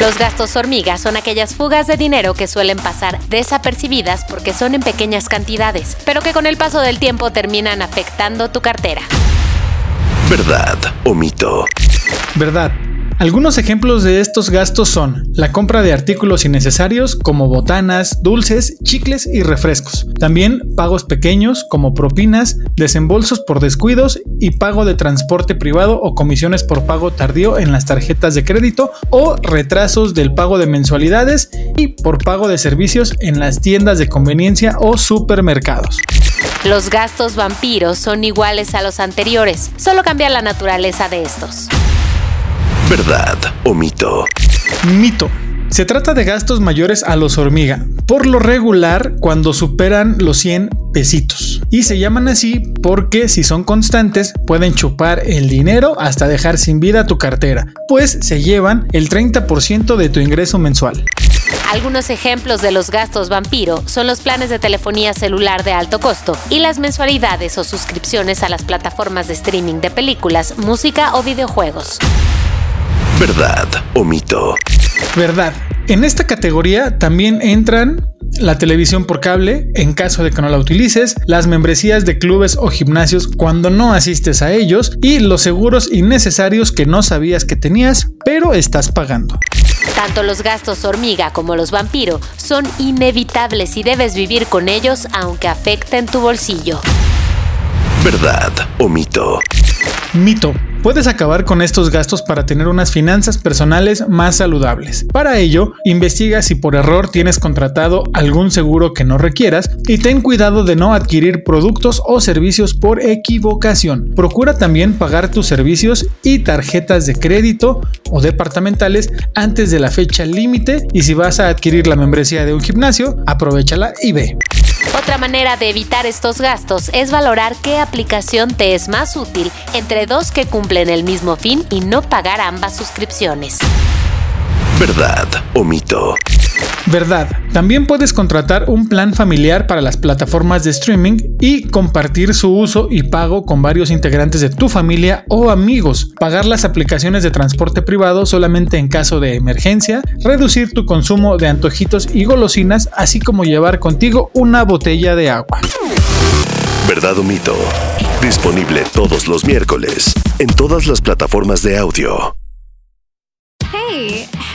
Los gastos hormiga son aquellas fugas de dinero que suelen pasar desapercibidas porque son en pequeñas cantidades, pero que con el paso del tiempo terminan afectando tu cartera. ¿Verdad o mito? Verdad. Algunos ejemplos de estos gastos son la compra de artículos innecesarios como botanas, dulces, chicles y refrescos. También pagos pequeños como propinas, desembolsos por descuidos y pago de transporte privado o comisiones por pago tardío en las tarjetas de crédito o retrasos del pago de mensualidades y por pago de servicios en las tiendas de conveniencia o supermercados. Los gastos vampiros son iguales a los anteriores, solo cambia la naturaleza de estos. ¿Verdad o mito? Mito. Se trata de gastos mayores a los hormiga, por lo regular cuando superan los 100 pesitos. Y se llaman así porque si son constantes pueden chupar el dinero hasta dejar sin vida tu cartera, pues se llevan el 30% de tu ingreso mensual. Algunos ejemplos de los gastos vampiro son los planes de telefonía celular de alto costo y las mensualidades o suscripciones a las plataformas de streaming de películas, música o videojuegos. ¿Verdad o mito? Verdad. En esta categoría también entran la televisión por cable, en caso de que no la utilices, las membresías de clubes o gimnasios cuando no asistes a ellos y los seguros innecesarios que no sabías que tenías, pero estás pagando. Tanto los gastos hormiga como los vampiro son inevitables y debes vivir con ellos aunque afecten tu bolsillo. ¿Verdad o mito? Mito. Puedes acabar con estos gastos para tener unas finanzas personales más saludables. Para ello, investiga si por error tienes contratado algún seguro que no requieras y ten cuidado de no adquirir productos o servicios por equivocación. Procura también pagar tus servicios y tarjetas de crédito o departamentales antes de la fecha límite y si vas a adquirir la membresía de un gimnasio, aprovechala y ve. Otra manera de evitar estos gastos es valorar qué aplicación te es más útil entre dos que cumplen el mismo fin y no pagar ambas suscripciones. ¿Verdad o mito? Verdad. También puedes contratar un plan familiar para las plataformas de streaming y compartir su uso y pago con varios integrantes de tu familia o amigos. Pagar las aplicaciones de transporte privado solamente en caso de emergencia. Reducir tu consumo de antojitos y golosinas, así como llevar contigo una botella de agua. ¿Verdad o mito? Disponible todos los miércoles en todas las plataformas de audio. Hey,